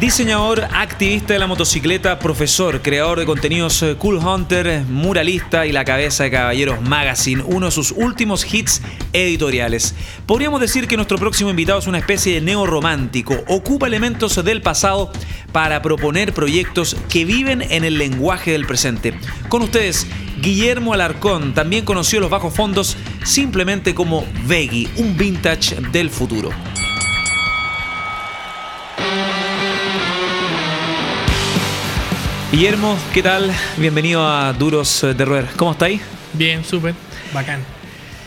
Diseñador, activista de la motocicleta, profesor, creador de contenidos eh, Cool Hunter, muralista y la cabeza de Caballeros Magazine, uno de sus últimos hits editoriales. Podríamos decir que nuestro próximo invitado es una especie de neorromántico, ocupa elementos del pasado para proponer proyectos que viven en el lenguaje del presente. Con ustedes, Guillermo Alarcón, también conoció los bajos fondos simplemente como Veggie, un vintage del futuro. Guillermo, ¿qué tal? Bienvenido a Duros de Roer. ¿Cómo estáis? Bien, súper, bacán.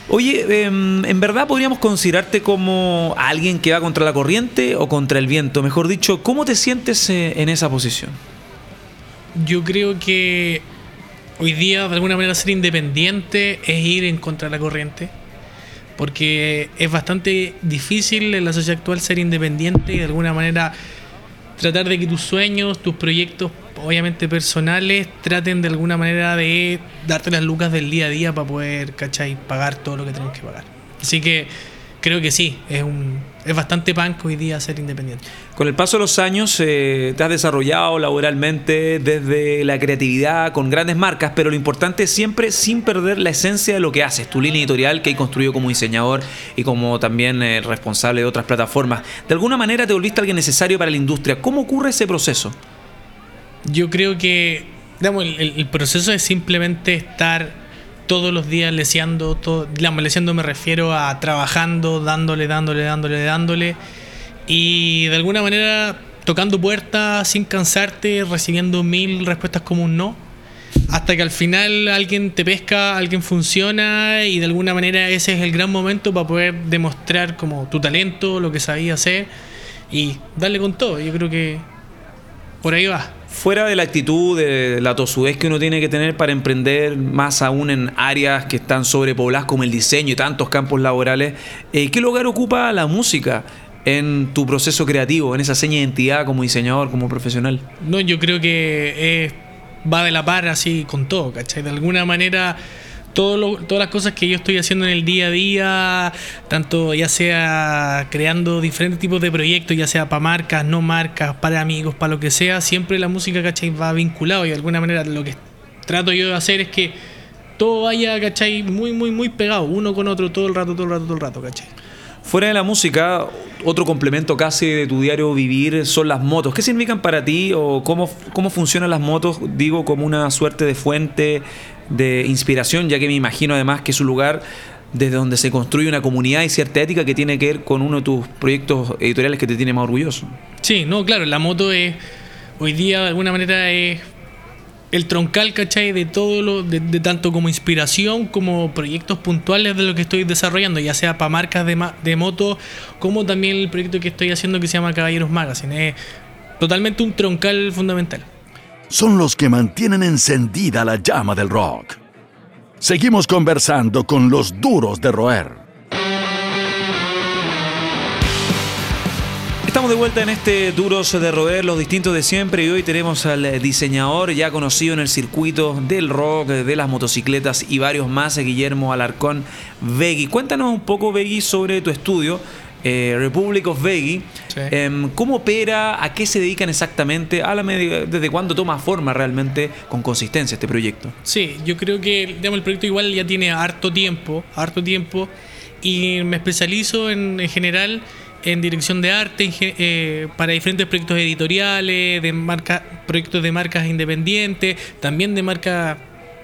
Oye, em, ¿en verdad podríamos considerarte como alguien que va contra la corriente o contra el viento? Mejor dicho, ¿cómo te sientes eh, en esa posición? Yo creo que hoy día, de alguna manera, ser independiente es ir en contra de la corriente. Porque es bastante difícil en la sociedad actual ser independiente y de alguna manera tratar de que tus sueños, tus proyectos, obviamente personales, traten de alguna manera de darte las lucas del día a día para poder, ¿cachai? Pagar todo lo que tenemos que pagar. Así que creo que sí, es, un, es bastante punk hoy día ser independiente. Con el paso de los años eh, te has desarrollado laboralmente desde la creatividad con grandes marcas, pero lo importante es siempre sin perder la esencia de lo que haces, tu línea editorial que hay construido como diseñador y como también eh, responsable de otras plataformas. De alguna manera te volviste alguien necesario para la industria. ¿Cómo ocurre ese proceso? Yo creo que digamos, el, el proceso es simplemente estar todos los días leseando, leseando me refiero a trabajando, dándole, dándole, dándole, dándole, y de alguna manera tocando puertas sin cansarte, recibiendo mil respuestas como un no, hasta que al final alguien te pesca, alguien funciona, y de alguna manera ese es el gran momento para poder demostrar como tu talento, lo que sabías hacer, y darle con todo. Yo creo que por ahí va fuera de la actitud, de la tosudez que uno tiene que tener para emprender, más aún en áreas que están sobrepobladas como el diseño y tantos campos laborales, eh, ¿qué lugar ocupa la música? en tu proceso creativo, en esa seña de identidad como diseñador, como profesional? No, yo creo que va de la par así con todo, ¿cachai? De alguna manera todas las cosas que yo estoy haciendo en el día a día, tanto ya sea creando diferentes tipos de proyectos, ya sea para marcas, no marcas, para amigos, para lo que sea, siempre la música, ¿cachai? Va vinculado y de alguna manera lo que trato yo de hacer es que todo vaya, ¿cachai? Muy, muy, muy pegado, uno con otro, todo el rato, todo el rato, todo el rato, ¿cachai? Fuera de la música, otro complemento casi de tu diario vivir son las motos. ¿Qué significan para ti o cómo, cómo funcionan las motos? Digo, como una suerte de fuente de inspiración, ya que me imagino además que es un lugar desde donde se construye una comunidad y cierta ética que tiene que ver con uno de tus proyectos editoriales que te tiene más orgulloso. Sí, no, claro, la moto es, hoy día de alguna manera es el troncal, ¿cachai? De todo lo, de, tanto como inspiración como proyectos puntuales de lo que estoy desarrollando, ya sea para marcas de, de moto, como también el proyecto que estoy haciendo que se llama Caballeros Magazine. Es totalmente un troncal fundamental son los que mantienen encendida la llama del rock. Seguimos conversando con los duros de roer. Estamos de vuelta en este Duros de Roer, los distintos de siempre, y hoy tenemos al diseñador ya conocido en el circuito del rock, de las motocicletas y varios más, Guillermo Alarcón Vegui. Cuéntanos un poco, Vegui, sobre tu estudio eh, Republic of Veggie. Em, ¿Cómo opera? ¿A qué se dedican exactamente? Háblame desde cuándo toma forma realmente con consistencia este proyecto. Sí, yo creo que digamos, el proyecto igual ya tiene harto tiempo, harto tiempo, y me especializo en, general en dirección de arte eh, para diferentes proyectos editoriales, de marca, proyectos de marcas independientes, también de marcas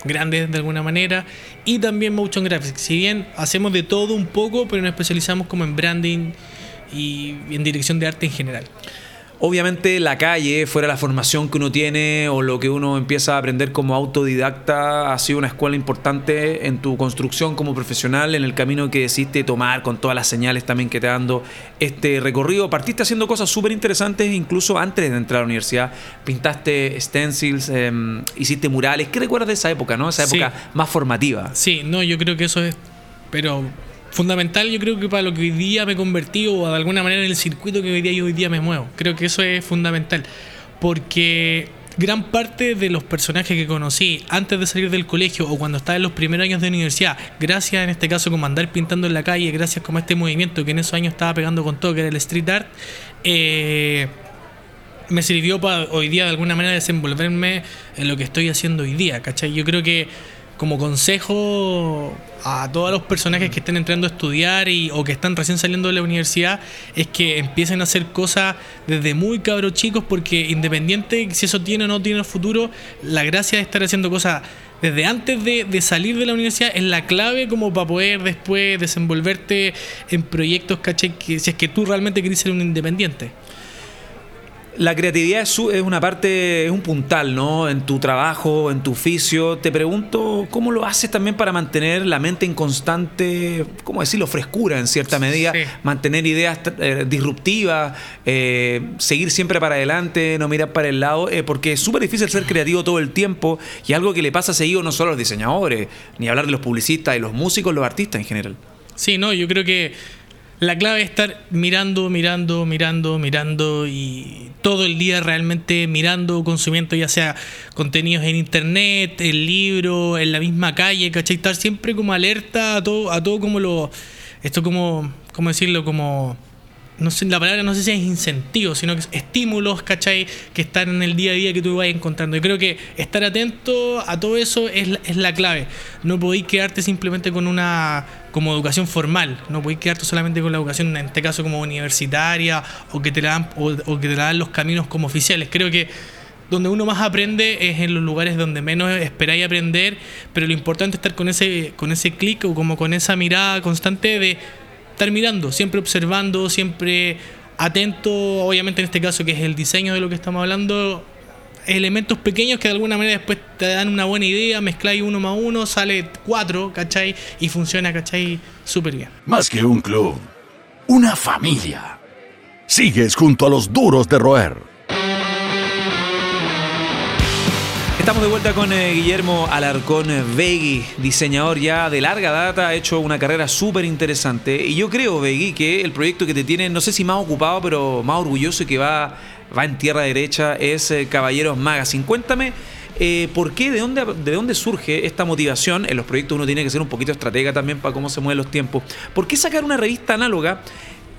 grandes de alguna manera, y también motion graphics. Si bien hacemos de todo un poco, pero nos especializamos como en branding y en dirección de arte en general. Obviamente la calle, fuera la formación que uno tiene o lo que uno empieza a aprender como autodidacta, ha sido una escuela importante en tu construcción como profesional, en el camino que decidiste tomar con todas las señales también que te dando este recorrido. Partiste haciendo cosas súper interesantes incluso antes de entrar a la universidad. Pintaste stencils, em, hiciste murales. ¿Qué recuerdas de esa época, no? Esa época más formativa. Sí, no, yo creo que eso es... Pero fundamental yo creo que para lo que hoy día me he convertido o de alguna manera en el circuito que hoy día yo hoy día me muevo. Creo que eso es fundamental. porque gran parte de los personajes que conocí antes de salir del colegio o cuando estaba en los primeros años de universidad, gracias en este caso como andar pintando en la calle, gracias como este movimiento que en esos años estaba pegando con todo, que era el street art, eh, me sirvió para hoy día de alguna manera desenvolverme en lo que estoy haciendo hoy día, ¿cachai? Yo creo que como consejo a todos los personajes que estén entrando a estudiar y, o que están recién saliendo de la universidad es que empiecen a hacer cosas desde muy cabros chicos porque independiente si eso tiene o no tiene futuro, la gracia de estar haciendo cosas desde antes de, de, salir de la universidad es la clave como para poder después desenvolverte en proyectos, ¿cachai? Que, si es que tú realmente querés ser un independiente. La creatividad es, una parte, es un puntal, ¿no? En tu trabajo, en tu oficio. Te pregunto, ¿cómo lo haces también para mantener la mente en constante, ¿cómo decirlo?, frescura en cierta medida, mantener ideas eh, disruptivas, eh, seguir siempre para adelante, no mirar para el lado, eh, porque es súper difícil ser creativo todo el tiempo y algo que le pasa seguido no solo a los diseñadores, ni hablar de los publicistas y los músicos, los artistas en general. Sí, no, yo creo que la clave es estar mirando, mirando, mirando, mirando y todo el día realmente mirando, consumiendo ya sea contenidos en internet, en libros, en la misma calle, ¿cachai? Estar siempre como alerta a todo, a todo como lo... Esto como, ¿cómo decirlo? Como no sé, la palabra no sé si es incentivo, sino que es estímulos, ¿cachai? Que están en el día a día que tú vas encontrando. Yo creo que estar atento a todo eso es la, es la clave. No podéis quedarte simplemente con una como educación formal, no podéis quedarte solamente con la educación, en este caso como universitaria, o que te la dan, o, que te dan los caminos como oficiales. Creo que donde uno más aprende es en los lugares donde menos esperáis aprender, pero lo importante es estar con ese, con ese clic o como con esa mirada constante de estar mirando, siempre observando, siempre atento, obviamente en este caso que es el diseño de lo que estamos hablando, elementos pequeños que de alguna manera después te dan una buena idea, mezcláis uno más uno, sale cuatro, ¿cachai? Y funciona, ¿cachai? Súper bien. Más que un club, una familia. Sigues junto a los duros de roer. Estamos de vuelta con eh, Guillermo Alarcón Vegui, diseñador ya de larga data, ha hecho una carrera súper interesante. Y yo creo, Vegui, que el proyecto que te tiene, no sé si más ocupado, pero más orgulloso y que va, va en tierra derecha es eh, Caballeros Magazine. Cuéntame. Eh, ¿Por qué? ¿De dónde, ¿De dónde surge esta motivación? En los proyectos uno tiene que ser un poquito estratega también para cómo se mueven los tiempos. ¿Por qué sacar una revista análoga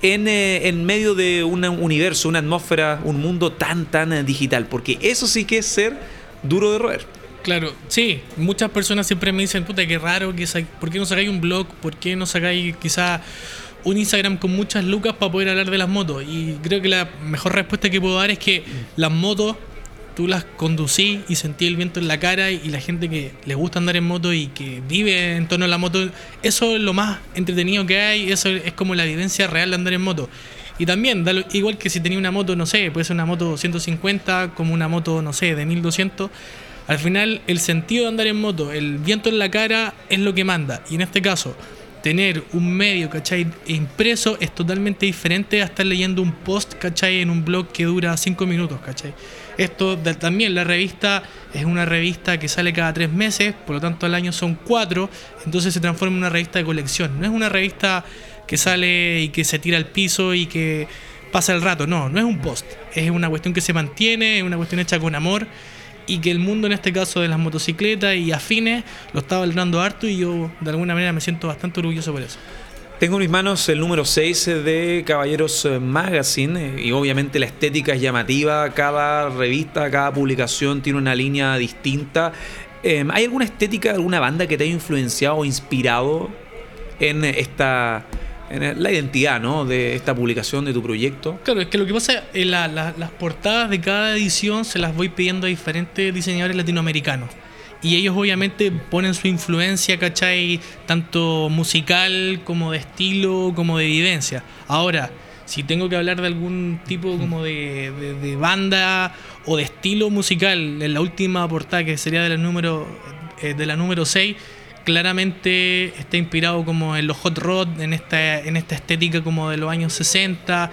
en, en, medio de un universo, una atmósfera, un mundo tan, tan digital? Porque eso sí que es ser duro de roer. Claro, sí, muchas personas siempre me dicen, puta, qué raro, ¿por qué no sacáis un blog? ¿Por qué no sacáis quizá un Instagram con muchas lucas para poder hablar de las motos? Y creo que la mejor respuesta que puedo dar es que las motos tú las conducí y sentí el viento en la cara y la gente que le gusta andar en moto y que vive en torno a la moto, eso es lo más entretenido que hay, eso es como la vivencia real de andar en moto. Y también, igual que si tenía una moto, no sé, puede ser una moto 150 como una moto, no sé, de 1200. Al final, el sentido de andar en moto, el viento en la cara, es lo que manda. Y en este caso, tener un medio, ¿cachai? Impreso es totalmente diferente a estar leyendo un post, ¿cachai? En un blog que dura 5 minutos, ¿cachai? Esto también, la revista es una revista que sale cada 3 meses, por lo tanto al año son 4, entonces se transforma en una revista de colección. No es una revista que sale y que se tira al piso y que pasa el rato. No, no es un post. Es una cuestión que se mantiene, es una cuestión hecha con amor y que el mundo en este caso de las motocicletas y afines lo está valorando harto y yo de alguna manera me siento bastante orgulloso por eso. Tengo en mis manos el número 6 de Caballeros Magazine y obviamente la estética es llamativa, cada revista, cada publicación tiene una línea distinta. Em, ¿Hay alguna estética alguna banda que te haya influenciado o inspirado en esta la identidad ¿no? de esta publicación de tu proyecto. Claro, es que lo que pasa es la, las portadas de cada edición se las voy pidiendo a diferentes diseñadores latinoamericanos. Y ellos obviamente ponen su influencia, ¿cachai? Tanto musical como de estilo, como de vivencia. Ahora, si tengo que hablar de algún tipo como de, de, banda o de estilo musical, en la última portada que sería de la número, eh, de la número 6, claramente está inspirado como en los hot rod, en esta, en esta estética como de los años 60,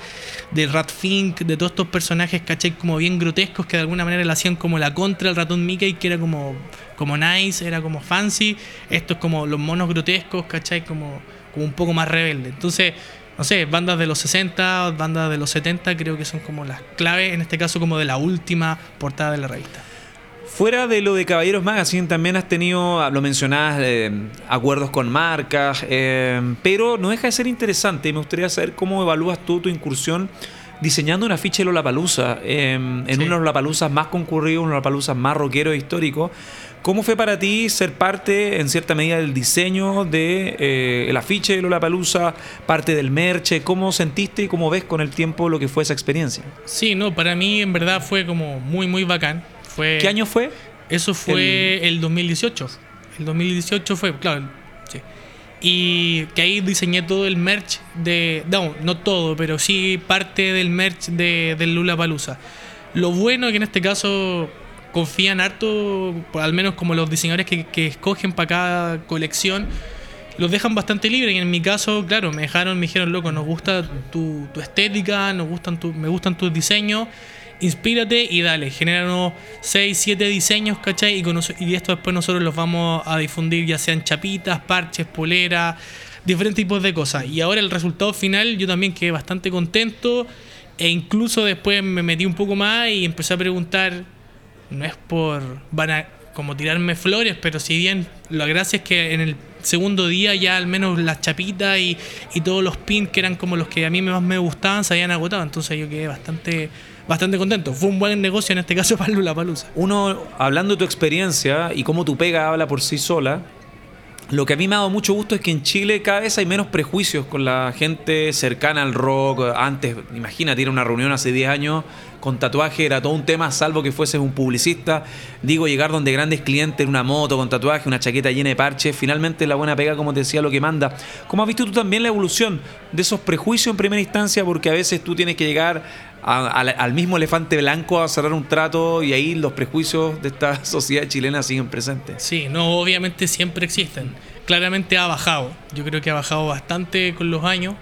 de Rat Fink, de todos estos personajes, ¿cachai? Como bien grotescos que de alguna manera le hacían como la contra el ratón Mickey, que era como, como nice, era como fancy. Estos como los monos grotescos, ¿cachai? Como, como un poco más rebelde. Entonces, no sé, bandas de los 60, bandas de los 70, creo que son como las claves, en este caso como de la última portada de la revista. Fuera de lo de Caballeros Magazine, también has tenido, lo mencionabas, eh, acuerdos con marcas, eh, pero no deja de ser interesante me gustaría saber cómo evalúas tú tu incursión diseñando una ficha de Lollapalooza, eh, en uno de los Lollapaloozas más concurridos, uno de los Lollapaloozas más rockeros históricos. ¿Cómo fue para ti ser parte, en cierta medida, del diseño de eh, el afiche de Lollapalooza, parte del merche? ¿Cómo sentiste y cómo ves con el tiempo lo que fue esa experiencia? Sí, no, para mí en verdad fue como muy, muy bacán. Fue, ¿Qué año fue? Eso fue el, 2018. El 2018 fue, claro, sí. Y que ahí diseñé todo el merch de. No, no todo, pero sí parte del merch de, del Lula Palusa. Lo bueno es que en este caso confían harto, al menos como los diseñadores que, que escogen para cada colección, los dejan bastante libres. Y en mi caso, claro, me dejaron, me dijeron, loco, nos gusta tu, tu estética, nos gustan tu, me gustan tus diseños, inspírate y dale, genera unos 6, 7 diseños, ¿cachai? Y, con, esto después nosotros los vamos a difundir, ya sean chapitas, parches, poleras, diferentes tipos de cosas. Y ahora el resultado final, yo también quedé bastante contento. E incluso después me metí un poco más y empecé a preguntar no es por van a como tirarme flores, pero si bien la gracia es que en el segundo día ya al menos las chapitas y, y todos los pins que eran como los que a mí más me gustaban se habían agotado, entonces yo quedé bastante bastante contento. Fue un buen negocio en este caso para Lula Palusa. Uno, hablando de tu experiencia y cómo tu pega habla por sí sola, lo que a mí me ha dado mucho gusto es que en Chile cada vez hay menos prejuicios con la gente cercana al rock. Antes, imagínate, ir a una reunión hace 10 años con tatuaje era todo un tema, salvo que fueses un publicista. Digo, llegar donde grandes clientes en una moto con tatuaje, una chaqueta llena de parches, finalmente la buena pega, como te decía, lo que manda. ¿Cómo has visto tú también la evolución de esos prejuicios en primera instancia? Porque a veces tú tienes que llegar al mismo elefante blanco a cerrar un trato y ahí los prejuicios de esta sociedad chilena siguen presentes. Sí, no, obviamente siempre existen. Claramente ha bajado. Yo creo que ha bajado bastante con los años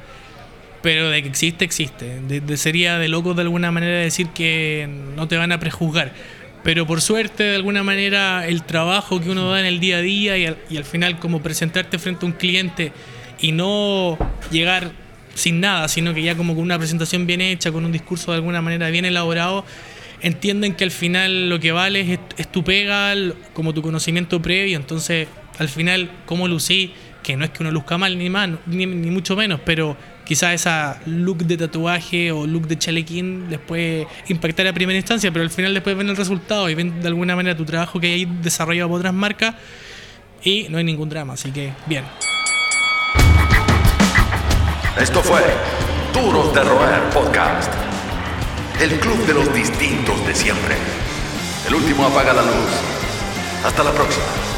pero de que existe, existe. Sería de locos de alguna manera decir que no te van a prejuzgar. Pero por suerte, de alguna manera, el trabajo que uno da en el día a día y al, final como presentarte frente a un cliente y no llegar sin nada, sino que ya como con una presentación bien hecha, con un discurso de alguna manera bien elaborado, entienden que al final lo que vale es, tu pega, como tu conocimiento previo, entonces al final cómo lucí, que no es que uno luzca mal ni, más, ni, ni mucho menos, pero quizás esa look de tatuaje o look de chalequín les puede impactar a primera instancia, pero al final después ven el resultado y ven de alguna manera tu trabajo que hay desarrollado por otras marcas y no hay ningún drama, así que bien. Esto fue Duros de Roer Podcast. El club de los distintos de siempre. El último apaga la luz. Hasta la próxima.